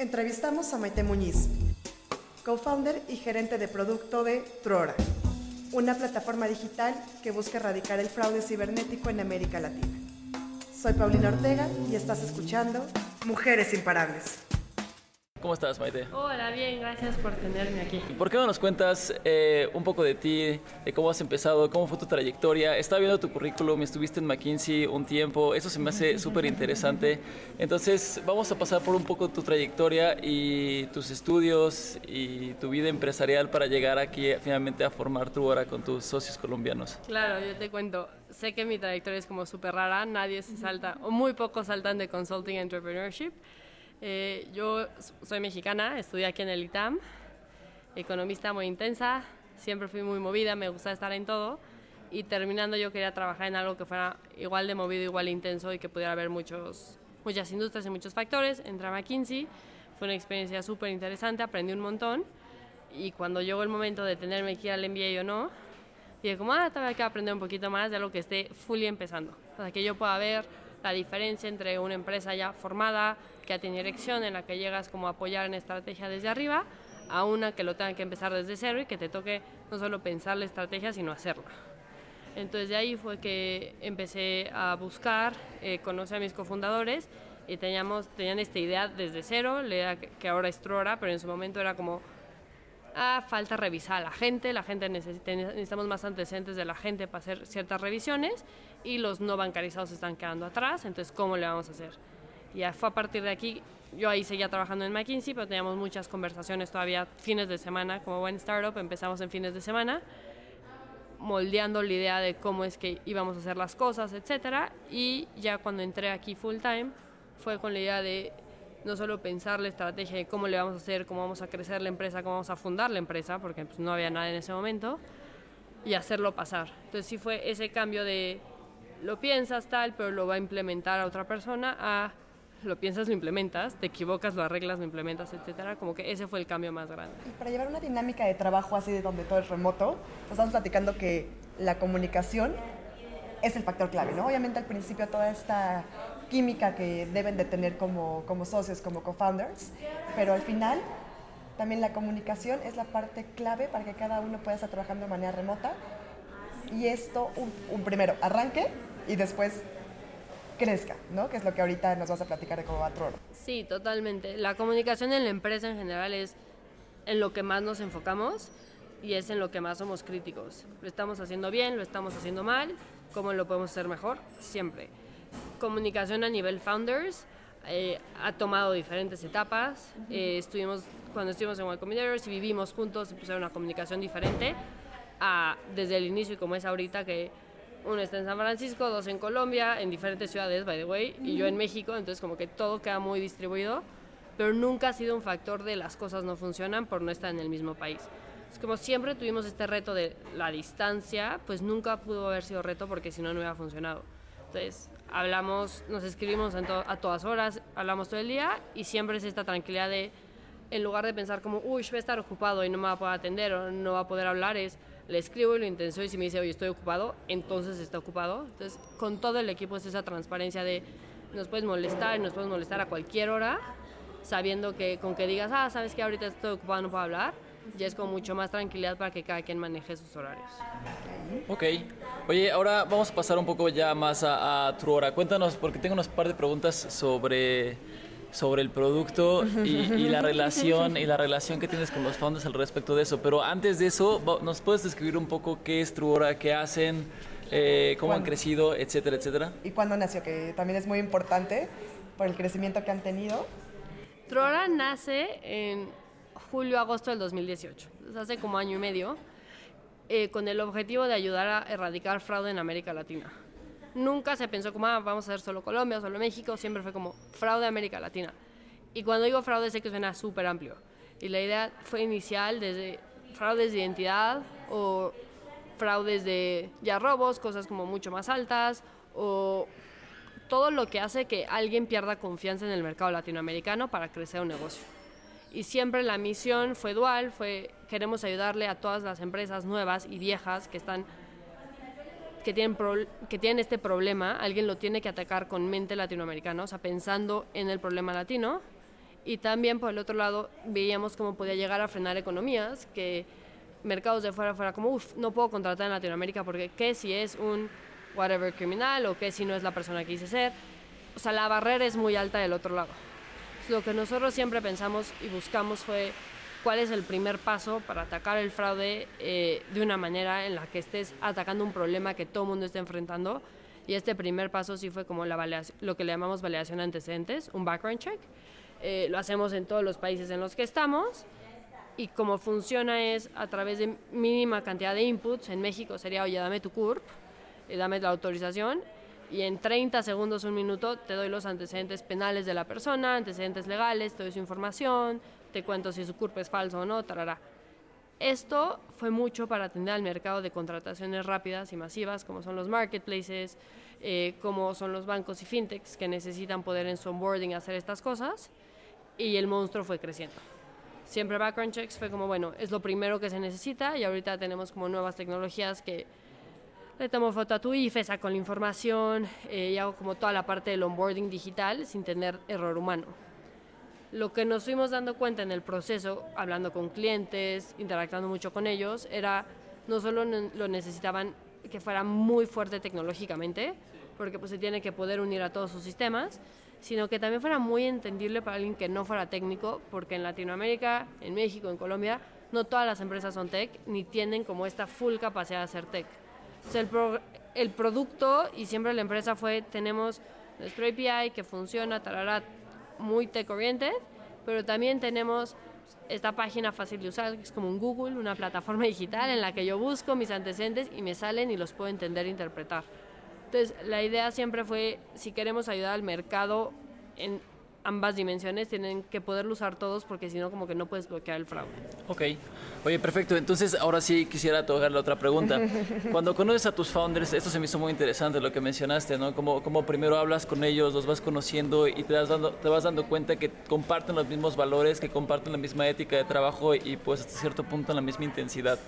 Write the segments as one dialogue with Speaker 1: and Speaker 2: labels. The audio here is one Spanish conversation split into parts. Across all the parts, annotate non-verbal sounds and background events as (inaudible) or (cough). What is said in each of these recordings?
Speaker 1: Entrevistamos a Maite Muñiz, co-founder y gerente de producto de Trora, una plataforma digital que busca erradicar el fraude cibernético en América Latina. Soy Paulina Ortega y estás escuchando Mujeres Imparables.
Speaker 2: ¿Cómo estás, Maite?
Speaker 3: Hola, bien, gracias por tenerme aquí.
Speaker 2: ¿Por qué no nos cuentas eh, un poco de ti, de cómo has empezado, cómo fue tu trayectoria? Estaba viendo tu currículum, estuviste en McKinsey un tiempo, eso se me hace súper interesante. Entonces, vamos a pasar por un poco tu trayectoria y tus estudios y tu vida empresarial para llegar aquí finalmente a formar tu hora con tus socios colombianos.
Speaker 3: Claro, yo te cuento. Sé que mi trayectoria es como súper rara, nadie se salta, o muy pocos saltan de consulting entrepreneurship. Eh, yo soy mexicana, estudié aquí en el ITAM, economista muy intensa, siempre fui muy movida, me gusta estar en todo y terminando yo quería trabajar en algo que fuera igual de movido, igual de intenso y que pudiera haber muchos, muchas industrias y muchos factores. Entré a McKinsey, fue una experiencia súper interesante, aprendí un montón y cuando llegó el momento de tenerme que ir al MBA o no, dije como, ah, todavía hay que aprender un poquito más de algo que esté fully empezando, sea, que yo pueda ver la diferencia entre una empresa ya formada, que ya tiene dirección, en la que llegas como a apoyar en estrategia desde arriba, a una que lo tenga que empezar desde cero y que te toque no solo pensar la estrategia, sino hacerla. Entonces de ahí fue que empecé a buscar, eh, conocer a mis cofundadores y teníamos, tenían esta idea desde cero, la idea que ahora es Trora, pero en su momento era como, ah, falta revisar a la gente, la gente necesita, necesitamos más antecedentes de la gente para hacer ciertas revisiones y los no bancarizados están quedando atrás, entonces ¿cómo le vamos a hacer? Y fue a partir de aquí, yo ahí seguía trabajando en McKinsey, pero teníamos muchas conversaciones todavía fines de semana, como buen startup, empezamos en fines de semana, moldeando la idea de cómo es que íbamos a hacer las cosas, etcétera, y ya cuando entré aquí full time, fue con la idea de no solo pensar la estrategia de cómo le vamos a hacer, cómo vamos a crecer la empresa, cómo vamos a fundar la empresa, porque pues, no había nada en ese momento, y hacerlo pasar. Entonces sí fue ese cambio de lo piensas tal, pero lo va a implementar a otra persona, a lo piensas, lo implementas, te equivocas, lo arreglas, lo implementas, etcétera. Como que ese fue el cambio más grande.
Speaker 1: Y para llevar una dinámica de trabajo así de donde todo es remoto, estamos platicando que la comunicación es el factor clave, ¿no? Obviamente al principio toda esta química que deben de tener como, como socios, como co-founders, pero al final también la comunicación es la parte clave para que cada uno pueda estar trabajando de manera remota y esto, un, un primero, arranque y después crezca, ¿no? Que es lo que ahorita nos vas a platicar de cómo va Troro.
Speaker 3: Sí, totalmente. La comunicación en la empresa en general es en lo que más nos enfocamos y es en lo que más somos críticos. Lo estamos haciendo bien, lo estamos haciendo mal, cómo lo podemos hacer mejor, siempre. Comunicación a nivel founders eh, ha tomado diferentes etapas. Eh, estuvimos, cuando estuvimos en Y Combinator, y vivimos juntos, era una comunicación diferente a, desde el inicio, como es ahorita, que uno está en San Francisco, dos en Colombia, en diferentes ciudades, by the way, y yo en México, entonces como que todo queda muy distribuido, pero nunca ha sido un factor de las cosas no funcionan por no estar en el mismo país. Es como siempre tuvimos este reto de la distancia, pues nunca pudo haber sido reto porque si no, no hubiera funcionado. Entonces, hablamos, nos escribimos a todas horas, hablamos todo el día y siempre es esta tranquilidad de, en lugar de pensar como, uy, voy a estar ocupado y no me va a poder atender o no va a poder hablar, es, le escribo y lo intenso y si me dice, oye, estoy ocupado, entonces está ocupado. Entonces, con todo el equipo es esa transparencia de nos puedes molestar y nos puedes molestar a cualquier hora, sabiendo que con que digas, ah, sabes que ahorita estoy ocupado, no puedo hablar, ya es con mucho más tranquilidad para que cada quien maneje sus horarios.
Speaker 2: Ok. Oye, ahora vamos a pasar un poco ya más a, a tu hora. Cuéntanos, porque tengo unos par de preguntas sobre sobre el producto y, la relación y la relación que tienes con los founders al respecto de eso. Pero antes de eso, ¿nos puedes describir un poco qué es Truora, qué hacen, eh, cómo han crecido, etcétera, etcétera?
Speaker 1: ¿Y cuándo nació? Que también es muy importante por el crecimiento que han tenido.
Speaker 3: Truora nace en julio-agosto del 2018, hace como año y medio, eh, con el objetivo de ayudar a erradicar fraude en América Latina nunca se pensó como, ah, vamos a hacer solo Colombia, solo México, siempre fue como fraude América Latina. Y cuando digo fraude sé que suena súper amplio. Y la idea fue inicial desde fraudes de identidad o fraudes de ya robos, cosas como mucho más altas o todo lo que hace que alguien pierda confianza en el mercado latinoamericano para crecer un negocio. Y siempre la misión fue dual, fue queremos ayudarle a todas las empresas nuevas y viejas que están que tienen, que tienen este problema, alguien lo tiene que atacar con mente latinoamericana, o sea, pensando en el problema latino, Y también por el otro lado veíamos cómo podía llegar a frenar economías, que mercados de fuera fuera como, uff, no puedo contratar en Latinoamérica porque qué si es un whatever criminal o qué si no es la persona que quise ser. O sea, la barrera es muy alta del otro lado. Lo que nosotros siempre pensamos y buscamos fue cuál es el primer paso para atacar el fraude eh, de una manera en la que estés atacando un problema que todo el mundo está enfrentando. Y este primer paso sí fue como la lo que le llamamos validación de antecedentes, un background check. Eh, lo hacemos en todos los países en los que estamos y cómo funciona es a través de mínima cantidad de inputs. En México sería, oye, dame tu CURP, eh, dame la autorización y en 30 segundos, un minuto, te doy los antecedentes penales de la persona, antecedentes legales, te doy su información, te cuento si su CURP es falso o no, tarará. Esto fue mucho para atender al mercado de contrataciones rápidas y masivas, como son los marketplaces, eh, como son los bancos y fintechs que necesitan poder en su onboarding hacer estas cosas, y el monstruo fue creciendo. Siempre background checks fue como, bueno, es lo primero que se necesita y ahorita tenemos como nuevas tecnologías que le tomo foto a tu IFE, saco la información eh, y hago como toda la parte del onboarding digital sin tener error humano. Lo que nos fuimos dando cuenta en el proceso, hablando con clientes, interactuando mucho con ellos, era no solo lo necesitaban que fuera muy fuerte tecnológicamente, porque pues se tiene que poder unir a todos sus sistemas, sino que también fuera muy entendible para alguien que no fuera técnico, porque en Latinoamérica, en México, en Colombia, no todas las empresas son tech, ni tienen como esta full capacidad de hacer tech. El, el producto y siempre la empresa fue, tenemos nuestro API que funciona, tarará, muy tech oriented, pero también tenemos esta página fácil de usar, que es como un Google, una plataforma digital en la que yo busco mis antecedentes y me salen y los puedo entender e interpretar. Entonces, la idea siempre fue, si queremos ayudar al mercado en ambas dimensiones, tienen que poderlo usar todos porque si no, como que no puedes bloquear el fraude.
Speaker 2: Ok. Oye, perfecto. Entonces, ahora sí quisiera tocar la otra pregunta. (laughs) Cuando conoces a tus founders, esto se me hizo muy interesante lo que mencionaste, ¿no? Como, como primero hablas con ellos, los vas conociendo y te vas, dando, te vas dando cuenta que comparten los mismos valores, que comparten la misma ética de trabajo y pues hasta cierto punto la misma intensidad,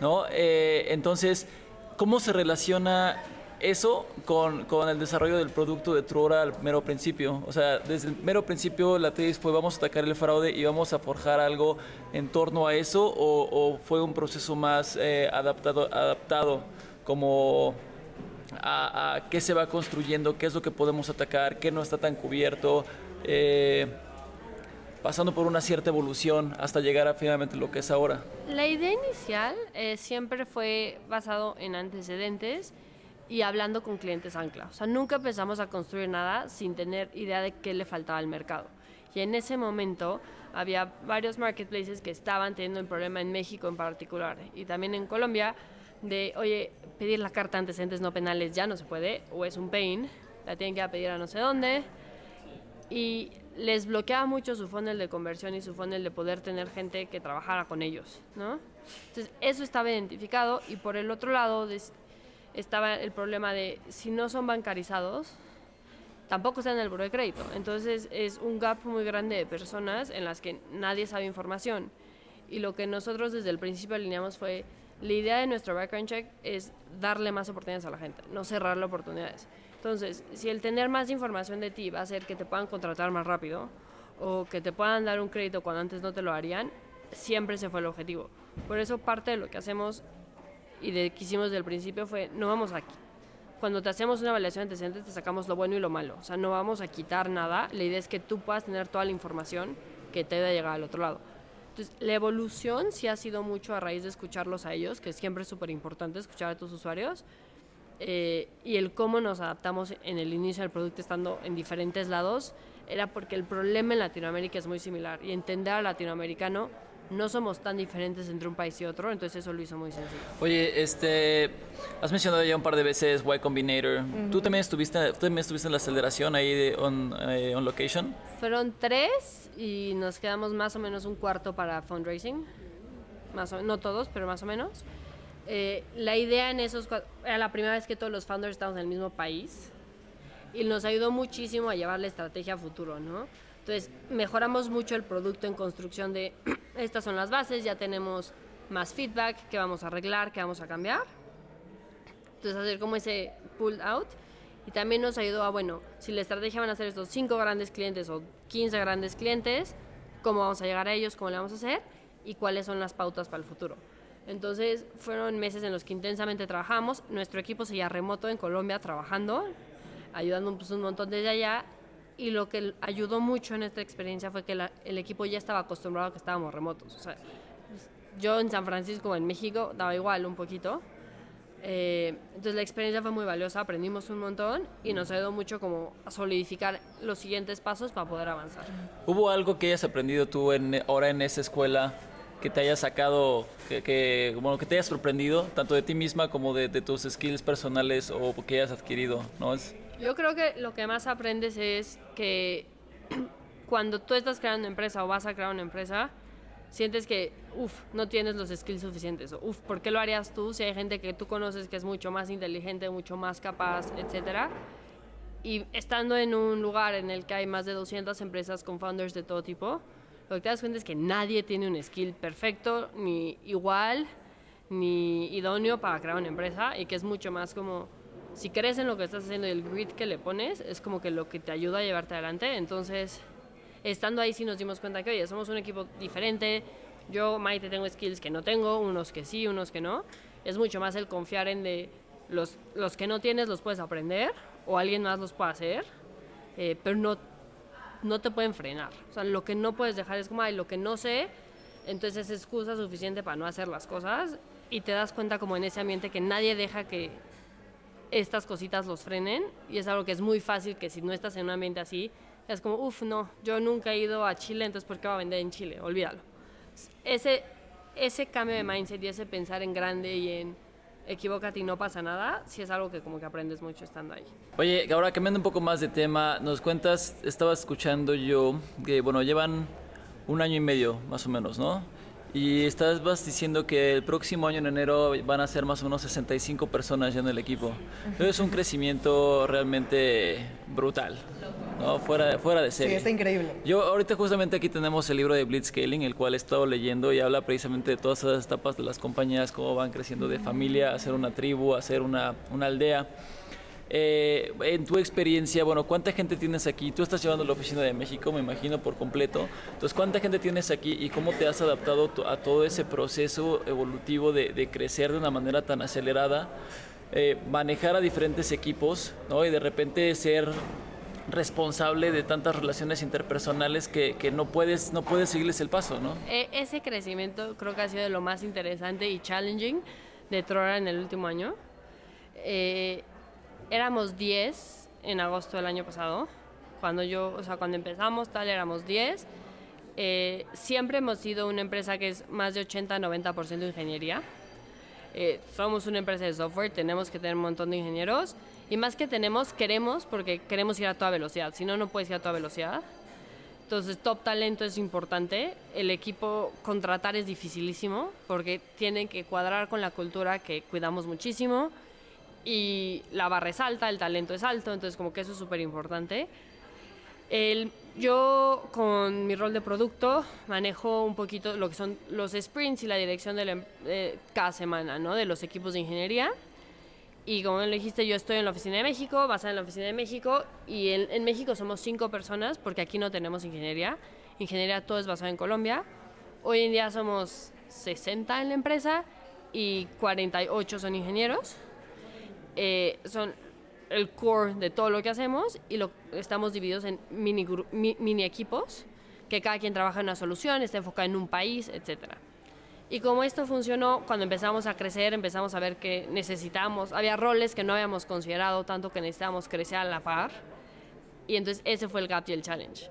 Speaker 2: ¿no? Eh, entonces, ¿cómo se relaciona eso con, con, el desarrollo del producto de Truora al mero principio. O sea, desde el mero principio la tesis fue vamos a atacar el fraude y vamos a forjar algo en torno a eso o, fue un proceso más eh, adaptado, adaptado como a, qué se va construyendo, qué es lo que podemos atacar, qué no está tan cubierto. Eh, pasando por una cierta evolución hasta llegar a finalmente lo que es ahora.
Speaker 3: La idea inicial eh, siempre fue basado en antecedentes y hablando con clientes ancla. O sea, nunca empezamos a construir nada sin tener idea de qué le faltaba al mercado. Y en ese momento había varios marketplaces que estaban teniendo el problema en México en particular y también en Colombia de, oye, pedir la carta antecedentes no penales ya no se puede o es un pain, la tienen que pedir a no sé dónde y les bloqueaba mucho su funnel de conversión y su funnel de poder tener gente que trabajara con ellos, ¿no? Entonces, eso estaba identificado y por el otro lado estaba el problema de si no son bancarizados, tampoco están en el buro de crédito. Entonces es un gap muy grande de personas en las que nadie sabe información. Y lo que nosotros desde el principio alineamos fue, la idea de nuestro background check es darle más oportunidades a la gente, no cerrarle oportunidades. Entonces, si el tener más información de ti va a hacer que te puedan contratar más rápido o que te puedan dar un crédito cuando antes no te lo harían, siempre se fue el objetivo. Por eso parte de lo que hacemos y de que hicimos desde el principio fue, no vamos aquí. Cuando te hacemos una evaluación antecedente te sacamos lo bueno y lo malo. O sea, no vamos a quitar nada. La idea es que tú puedas tener toda la información que te debe llegar al otro lado. Entonces, la evolución sí ha sido mucho a raíz de escucharlos a ellos, que siempre es súper importante escuchar a tus usuarios. Eh, y el cómo nos adaptamos en el inicio del producto estando en diferentes lados era porque el problema en Latinoamérica es muy similar y entender al latinoamericano no somos tan diferentes entre un país y otro, entonces eso lo hizo muy sencillo.
Speaker 2: Oye, este, has mencionado ya un par de veces Y Combinator. ¿Tú, también estuviste, también estuviste en la aceleración ahí de on, eh, on, Location?
Speaker 3: Fueron tres y nos quedamos más o menos un cuarto para fundraising. Más o, no todos, pero más o menos. Eh, la idea en esos era la primera vez que todos los founders estábamos en el mismo país y nos ayudó muchísimo a llevar la estrategia a futuro, ¿no? Entonces, mejoramos mucho el producto en construcción de (clears throat) estas son las bases, ya tenemos más feedback, qué vamos a arreglar, qué vamos a cambiar. Entonces, hacer como ese pull out. Y también nos ayudó a, bueno, si la estrategia van a ser estos cinco grandes clientes o 15 grandes clientes, cómo vamos a llegar a ellos, cómo le vamos a hacer y cuáles son las pautas para el futuro. Entonces fueron meses en los que intensamente trabajamos. Nuestro equipo seguía remoto en Colombia trabajando, ayudando pues, un montón desde allá. Y lo que ayudó mucho en esta experiencia fue que el equipo ya estaba acostumbrado a que estábamos remotos. O sea, yo en San Francisco en México daba igual un poquito. Eh, entonces la experiencia fue muy valiosa, aprendimos un montón y nos ayudó mucho como a solidificar los siguientes pasos para poder avanzar.
Speaker 2: ¿Hubo algo que hayas aprendido tú en, ahora en esa escuela que te haya sacado, que, bueno, que te haya sorprendido, tanto de ti misma como de, tus skills personales o que hayas adquirido? ¿no? Es...
Speaker 3: Yo creo que lo que más aprendes es que (clears throat) cuando tú estás creando una empresa o vas a crear una empresa, sientes que, uff, no tienes los skills suficientes. Uff, ¿por qué lo harías tú si hay gente que tú conoces que es mucho más inteligente, mucho más capaz, etcétera? Y estando en un lugar en el que hay más de 200 empresas con founders de todo tipo, lo que te das cuenta es que nadie tiene un skill perfecto, ni igual, ni idóneo para crear una empresa y que es mucho más como, si crees en lo que estás haciendo y el grit que le pones, es como que lo que te ayuda a llevarte adelante. Entonces, estando ahí sí nos dimos cuenta que, oye, somos un equipo diferente. Yo, Maite, tengo skills que no tengo, unos que sí, unos que no. Es mucho más el confiar en de los, los que no tienes los puedes aprender o alguien más los puede hacer, eh, pero no, no te pueden frenar. O sea, lo que no puedes dejar es como, ay, lo que no sé, entonces es excusa suficiente para no hacer las cosas y te das cuenta como en ese ambiente que nadie deja que estas cositas los frenen y es algo que es muy fácil que si no estás en un ambiente así, es como, uff, no, yo nunca he ido a Chile, entonces ¿por qué va a vender en Chile? Olvídalo. Ese, ese cambio de mindset y ese pensar en grande y en equivócate y no pasa nada, sí es algo que como que aprendes mucho estando ahí.
Speaker 2: Oye, ahora cambiando un poco más de tema, nos cuentas, estaba escuchando yo que, bueno, llevan un año y medio más o menos, ¿no? Y estás vas diciendo que el próximo año en enero van a ser más o menos 65 personas ya en el equipo. Es un crecimiento realmente brutal. ¿no? Fuera, fuera de serie.
Speaker 1: Sí, está increíble.
Speaker 2: Yo ahorita justamente aquí tenemos el libro de Blitzscaling, el cual he estado leyendo y habla precisamente de todas esas etapas de las compañías, cómo van creciendo de familia, a ser una tribu, a ser una, una aldea. Eh, en tu experiencia, bueno, ¿cuánta gente tienes aquí? Tú estás llevando la oficina de México, me imagino, por completo. Entonces, ¿cuánta gente tienes aquí y cómo te has adaptado a todo ese proceso evolutivo de, de crecer de una manera tan acelerada? Eh, manejar a diferentes equipos, ¿no? Y de repente ser responsable de tantas relaciones interpersonales que, que, no, puedes, no puedes seguirles el paso, ¿no?
Speaker 3: E, ese crecimiento creo que ha sido de lo más interesante y challenging de Trora en el último año. Eh, éramos 10 en agosto del año pasado, cuando yo, o sea, cuando empezamos tal éramos 10. Eh, siempre hemos sido una empresa que es más de 80-90% ingeniería. Eh, somos una empresa de software, tenemos que tener un montón de ingenieros y más que tenemos, queremos porque queremos ir a toda velocidad, si no, no puedes ir a toda velocidad. Entonces, top talento es importante. El equipo contratar es dificilísimo porque tiene que cuadrar con la cultura que cuidamos muchísimo y la barra es alta, el talento es alto, entonces como que eso es súper importante. yo con mi rol de producto manejo un poquito lo que son los sprints y la dirección de, em, cada semana, ¿no? De los equipos de ingeniería. Y como le dijiste, yo estoy en la oficina de México, basada en la oficina de México, y en, en, México somos cinco personas, porque aquí no tenemos ingeniería. Ingeniería todo es basado en Colombia. Hoy en día somos 60 en la empresa y 48 son ingenieros. Eh, son el core de todo lo que hacemos y lo, estamos divididos en mini, mini equipos, que cada quien trabaja en una solución, está enfocado en un país, etcétera. Y como esto funcionó, cuando empezamos a crecer, empezamos a ver que necesitamos, había roles que no habíamos considerado tanto que necesitábamos crecer a la par. Y entonces ese fue el gap y el challenge.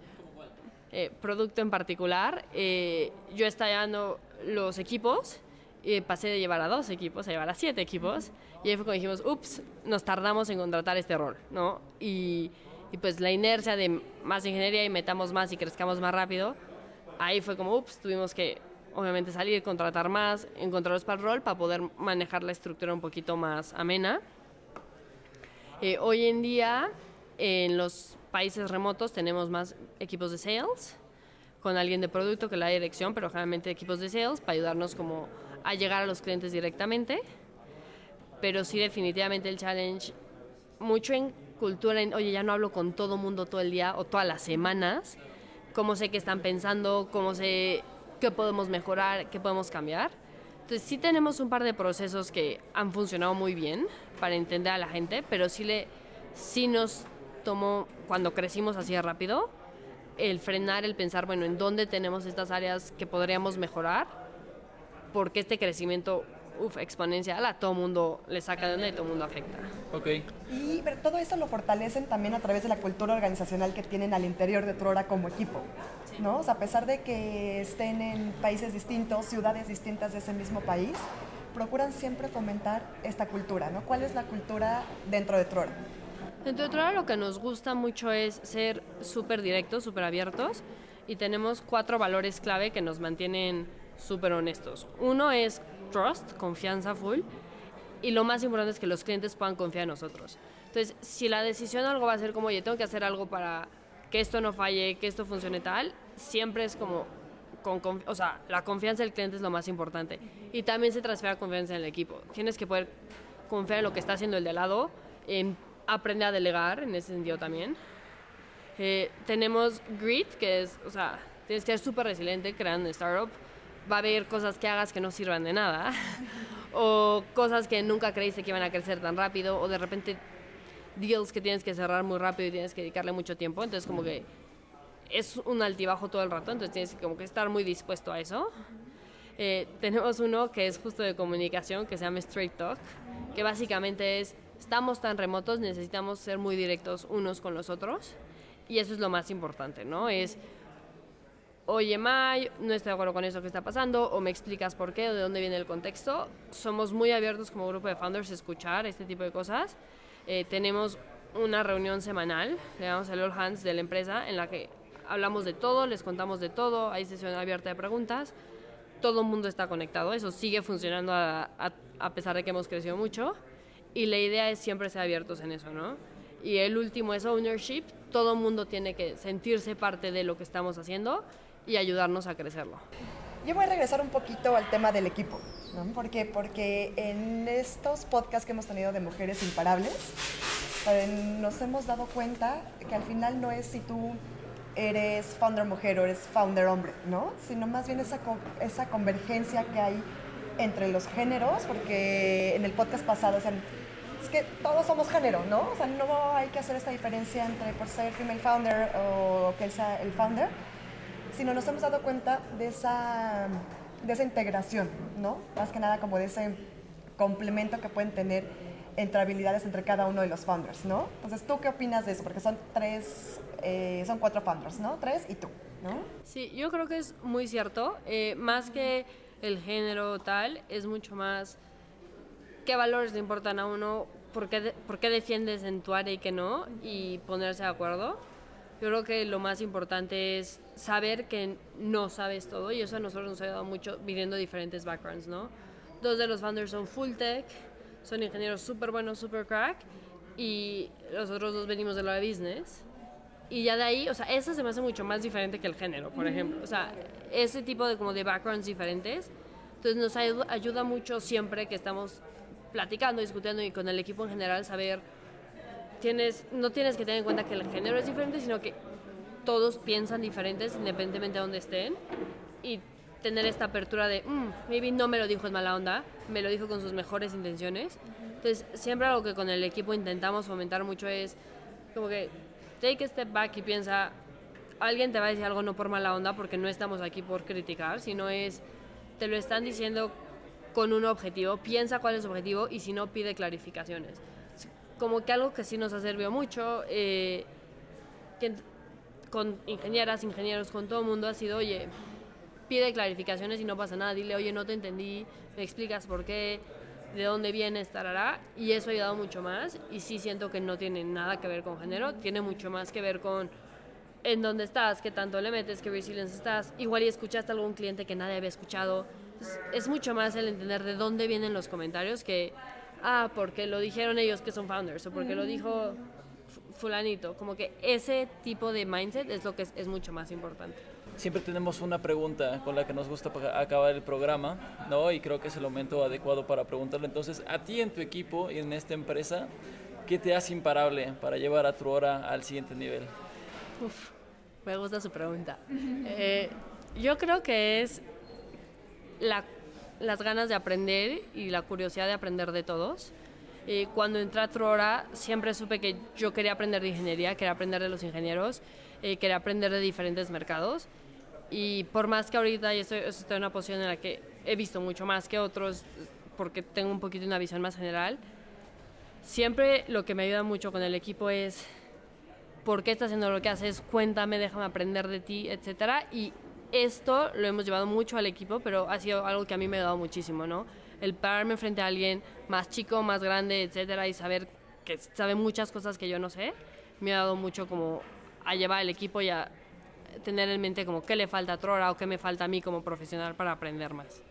Speaker 3: Eh, producto en particular, eh, yo estaba llevando los equipos y pasé de llevar a dos equipos a llevar a siete equipos. Y ahí fue cuando dijimos, ups, nos tardamos en contratar este rol, ¿no? Y, y, pues la inercia de más ingeniería y metamos más y crezcamos más rápido, ahí fue como, ups, tuvimos que obviamente salir, contratar más, encontrarlos para el rol para poder manejar la estructura un poquito más amena. Eh, hoy en día, en los países remotos tenemos más equipos de sales, con alguien de producto que la dirección, pero generalmente equipos de sales para ayudarnos como a llegar a los clientes directamente. Pero sí, definitivamente el challenge mucho en cultura, en, oye, ya no hablo con todo mundo todo el día o todas las semanas, cómo sé qué están pensando, cómo sé qué podemos mejorar, qué podemos cambiar. Entonces sí tenemos un par de procesos que han funcionado muy bien para entender a la gente, pero sí, le, sí nos tomó, cuando crecimos así de rápido, el frenar, el pensar, bueno, en dónde tenemos estas áreas que podríamos mejorar, porque este crecimiento uf, exponencial a todo mundo le saca de onda y todo mundo afecta.
Speaker 2: Ok.
Speaker 1: Y pero todo esto lo fortalecen también a través de la cultura organizacional que tienen al interior de Trora como equipo. ¿no? O sea, a pesar de que estén en países distintos, ciudades distintas de ese mismo país, procuran siempre fomentar esta cultura, ¿no? ¿Cuál es la cultura dentro de Trora?
Speaker 3: Dentro de Trora lo que nos gusta mucho es ser súper directos, súper abiertos y tenemos cuatro valores clave que nos mantienen súper honestos. Uno es trust, confianza full, y lo más importante es que los clientes puedan confiar en nosotros. Entonces, si la decisión algo va a ser como, oye, tengo que hacer algo para que esto no falle, que esto funcione tal, siempre es como, o sea, la confianza del cliente es lo más importante. Y también se transfiere confianza en el equipo. Tienes que poder confiar en lo que está haciendo el de lado, en aprender a delegar en ese sentido también. Eh, tenemos Grit, que es, o sea, tienes que ser súper resiliente creando un startup va a haber cosas que hagas que no sirvan de nada, (laughs) o cosas que nunca creíste que iban a crecer tan rápido, o de repente deals que tienes que cerrar muy rápido y tienes que dedicarle mucho tiempo, entonces como que es un altibajo todo el rato, entonces tienes que como que estar muy dispuesto a eso. Eh, tenemos uno que es justo de comunicación, que se llama Straight Talk, que básicamente es, estamos tan remotos, necesitamos ser muy directos unos con los otros, y eso es lo más importante, ¿no? Es oye, May, no estoy de acuerdo con eso que está pasando, o me explicas por qué, o de dónde viene el contexto. Somos muy abiertos como grupo de founders a escuchar este tipo de cosas. Eh, tenemos una reunión semanal, le damos el All Hands de la empresa, en la que hablamos de todo, les contamos de todo, hay sesión abierta de preguntas, todo el mundo está conectado, eso sigue funcionando a, a pesar de que hemos crecido mucho, y la idea es siempre ser abiertos en eso, ¿no? Y el último es ownership, todo el mundo tiene que sentirse parte de lo que estamos haciendo y ayudarnos a crecerlo.
Speaker 1: Yo voy a regresar un poquito al tema del equipo, ¿no? ¿Por qué? Porque en estos podcasts que hemos tenido de mujeres imparables, eh, nos hemos dado cuenta que al final no es si tú eres founder mujer o eres founder hombre, ¿no? Sino más bien esa, esa convergencia que hay entre los géneros, porque en el podcast pasado, o sea, es que todos somos género, ¿no? O sea, no hay que hacer esta diferencia entre por ser female founder o que sea el founder, sino nos hemos dado cuenta de esa, de esa integración, ¿no? Más que nada como de ese complemento que pueden tener entre habilidades entre cada uno de los founders, ¿no? Entonces, ¿tú qué opinas de eso? Porque son tres, eh, son cuatro founders, ¿no? Tres y tú, ¿no?
Speaker 3: Sí, yo creo que es muy cierto. Eh, más que el género tal, es mucho más qué valores le importan a uno, por qué, por qué defiendes en tu área y qué no, y ponerse de acuerdo. Yo creo que lo más importante es saber que no sabes todo y eso a nosotros nos ha ayudado mucho viviendo diferentes backgrounds, ¿no? Dos de los founders son full tech, son ingenieros súper buenos, súper crack y los otros dos venimos de la business. Y ya de ahí, o sea, eso se me hace mucho más diferente que el género, por ejemplo. O sea, ese tipo de como de backgrounds diferentes. Entonces nos ayuda mucho siempre que estamos platicando, discutiendo y con el equipo en general saber no tienes que tener en cuenta que el género es diferente, sino que todos piensan diferentes independientemente de dónde estén y tener esta apertura de, mm, maybe no me lo dijo en mala onda, me lo dijo con sus mejores intenciones. Entonces, siempre algo que con el equipo intentamos fomentar mucho es como que take a step back y piensa, alguien te va a decir algo no por mala onda porque no estamos aquí por criticar, sino es, te lo están diciendo con un objetivo, piensa cuál es su objetivo y si no, pide clarificaciones como que algo que sí nos ha servido mucho, eh, con ingenieras, ingenieros, con todo el mundo, ha sido, oye, pide clarificaciones y no pasa nada, dile, oye, no te entendí, me explicas por qué, de dónde viene, estará, y eso ha ayudado mucho más, y sí siento que no tiene nada que ver con género, tiene mucho más que ver con en dónde estás, qué tanto le metes, qué resilience estás, igual y escuchaste a algún cliente que nadie había escuchado, es mucho más el entender de dónde vienen los comentarios que ah, porque lo dijeron ellos que son founders o porque lo dijo fulanito. Como que ese tipo de mindset es lo que es, mucho más importante.
Speaker 2: Siempre tenemos una pregunta con la que nos gusta acabar el programa, ¿no? Y creo que es el momento adecuado para preguntarle. Entonces, a ti en tu equipo y en esta empresa, ¿qué te hace imparable para llevar a Truora al siguiente nivel?
Speaker 3: Uf, me gusta su pregunta. Eh, yo creo que es las ganas de aprender y la curiosidad de aprender de todos. Eh, cuando entré a Truora siempre supe que yo quería aprender de ingeniería, quería aprender de los ingenieros, eh, quería aprender de diferentes mercados. Y por más que ahorita estoy, estoy en una posición en la que he visto mucho más que otros, porque tengo un poquito una visión más general, siempre lo que me ayuda mucho con el equipo es por qué estás haciendo lo que haces, cuéntame, déjame aprender de ti, etcétera. Esto lo hemos llevado mucho al equipo, pero ha sido algo que a mí me ha dado muchísimo, ¿no? El pararme frente a alguien más chico, más grande, etcétera, y saber que sabe muchas cosas que yo no sé, me ha dado mucho como a llevar el equipo y a tener en mente como qué le falta a Trora o qué me falta a mí como profesional para aprender más.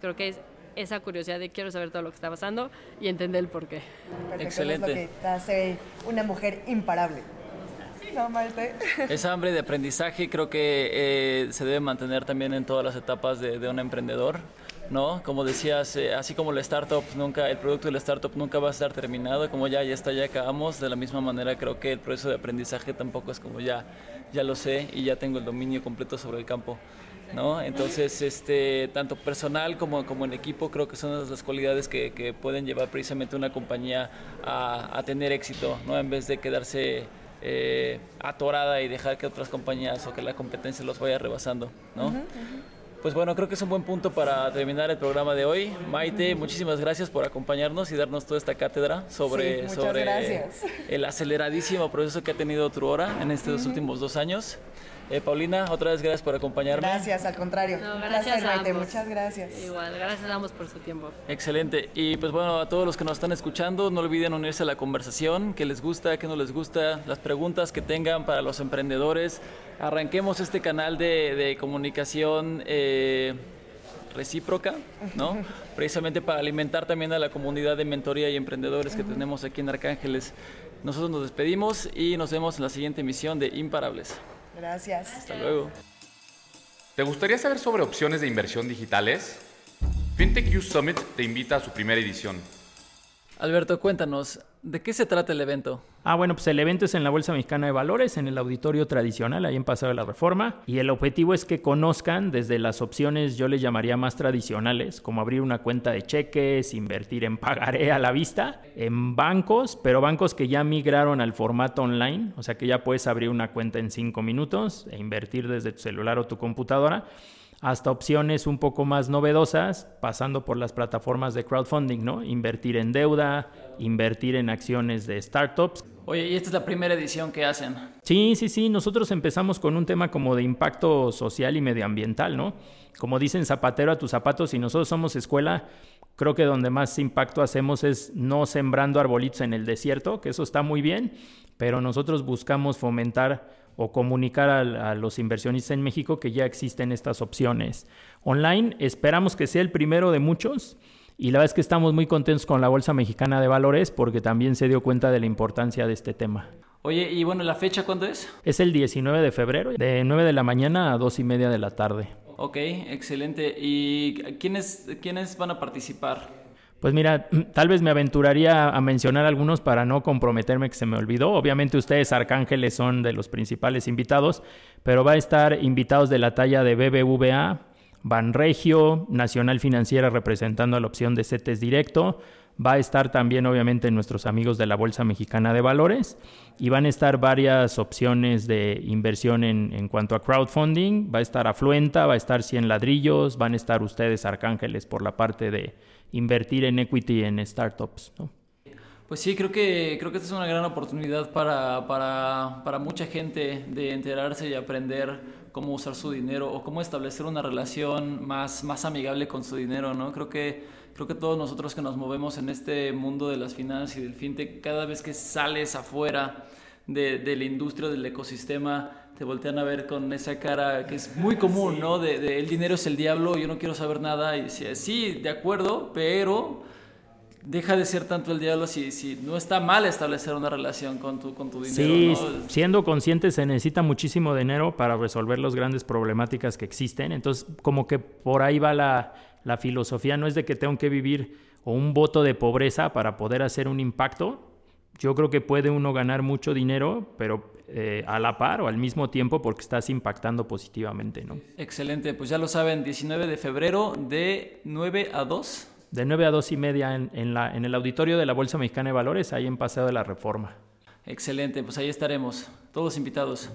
Speaker 3: creo que es esa curiosidad de quiero saber todo lo que está pasando y entender el por qué.
Speaker 2: Excelente.
Speaker 1: Es lo que te hace una mujer imparable. No,
Speaker 2: Esa hambre de aprendizaje creo que eh, se debe mantener también en todas las etapas de, de un emprendedor. ¿no? Como decías, eh, así como la startup nunca, el producto de la startup nunca va a estar terminado, como ya, ya está, ya acabamos, de la misma manera creo que el proceso de aprendizaje tampoco es como ya, ya lo sé y ya tengo el dominio completo sobre el campo. ¿No? Entonces, este, tanto personal como, como en equipo, creo que son las cualidades que, que pueden llevar precisamente una compañía a, a, tener éxito, ¿no? En vez de quedarse eh, atorada y dejar que otras compañías o que la competencia los vaya rebasando, ¿no? Pues bueno, creo que es un buen punto para terminar el programa de hoy. Maite, muchísimas gracias por acompañarnos y darnos toda esta cátedra sobre, sobre el aceleradísimo proceso que ha tenido Truora en estos últimos dos años. Eh, Paulina, otra vez gracias por acompañarme.
Speaker 1: Gracias, al contrario.
Speaker 3: gracias a ambos.
Speaker 1: Muchas gracias.
Speaker 3: Igual, gracias a ambos por su tiempo.
Speaker 2: Excelente. Y pues bueno, a todos los que nos están escuchando, no olviden unirse a la conversación, qué les gusta, qué no les gusta, las preguntas que tengan para los emprendedores. Arranquemos este canal de, comunicación. Eh, recíproca, ¿no? (laughs) Precisamente para alimentar también a la comunidad de mentoría y emprendedores que tenemos aquí en Arcángeles. Nosotros nos despedimos y nos vemos en la siguiente emisión de Imparables.
Speaker 1: Gracias.
Speaker 2: Hasta luego.
Speaker 4: ¿Te gustaría saber sobre opciones de inversión digitales? FinTech Summit te invita a su primera edición.
Speaker 2: Alberto, cuéntanos, ¿de qué se trata el evento?
Speaker 5: Ah, bueno, pues el evento es en la Bolsa Mexicana de Valores, en el auditorio tradicional, ahí en Paseo de la Reforma. Y el objetivo es que conozcan desde las opciones, yo les llamaría más tradicionales, como abrir una cuenta de cheques, invertir en pagaré a la vista, en bancos, pero bancos que ya migraron al formato online, o sea que ya puedes abrir una cuenta en cinco minutos e invertir desde tu celular o tu computadora hasta opciones un poco más novedosas, pasando por las plataformas de crowdfunding, ¿no? Invertir en deuda, invertir en acciones de startups.
Speaker 2: Oye, y esta es la primera edición que hacen.
Speaker 5: Sí, sí, sí. Nosotros empezamos con un tema como de impacto social y medioambiental, ¿no? Como dicen zapatero a tus zapatos, y nosotros somos escuela, creo que donde más impacto hacemos es no sembrando arbolitos en el desierto, que eso está muy bien, pero nosotros buscamos fomentar o comunicar a, los inversionistas en México que ya existen estas opciones online. Esperamos que sea el primero de muchos. Y la verdad es que estamos muy contentos con la Bolsa Mexicana de Valores porque también se dio cuenta de la importancia de este tema.
Speaker 2: Oye, y bueno, ¿la fecha cuándo es?
Speaker 5: Es el 19 de febrero, de 9 de la mañana a 2 y media de la tarde.
Speaker 2: Ok, excelente. ¿Y quiénes, quiénes van a participar?
Speaker 5: Pues mira, (clears throat) tal vez me aventuraría a mencionar algunos para no comprometerme que se me olvidó. Obviamente ustedes, Arcángeles, son de los principales invitados, pero va a estar invitados de la talla de BBVA, Banregio, Nacional Financiera representando a la opción de CETES Directo. Va a estar también, obviamente, nuestros amigos de la Bolsa Mexicana de Valores y van a estar varias opciones de inversión en, en cuanto a crowdfunding. Va a estar Afluenta, va a estar 100 ladrillos, van a estar ustedes, Arcángeles, por la parte de invertir en equity en startups. ¿no?
Speaker 2: Pues sí, creo que, creo que esta es una gran oportunidad para, para, para, mucha gente de enterarse y aprender cómo usar su dinero o cómo establecer una relación más, más amigable con su dinero, ¿no? Creo que, creo que todos nosotros que nos movemos en este mundo de las finanzas y del fintech, cada vez que sales afuera de, de la industria, del ecosistema, te voltean a ver con esa cara que es muy común, ¿no? De, el dinero es el diablo, yo no quiero saber nada. Y si, sí, de acuerdo, pero deja de ser tanto el diablo si, si no está mal establecer una relación con tu, con tu dinero.
Speaker 5: Sí, siendo consciente se necesita muchísimo dinero para resolver las grandes problemáticas que existen. Entonces, como que por ahí va la, la filosofía, no es de que tengo que vivir o un voto de pobreza para poder hacer un impacto, yo creo que puede uno ganar mucho dinero, pero eh, a la par o al mismo tiempo porque estás impactando positivamente, ¿no?
Speaker 2: Excelente, pues ya lo saben, 19 de febrero de 9 a 2.
Speaker 5: De 9 a 2 y media en, la, en el auditorio de la Bolsa Mexicana de Valores, ahí en Paseo de la Reforma.
Speaker 2: Excelente, pues ahí estaremos, todos invitados.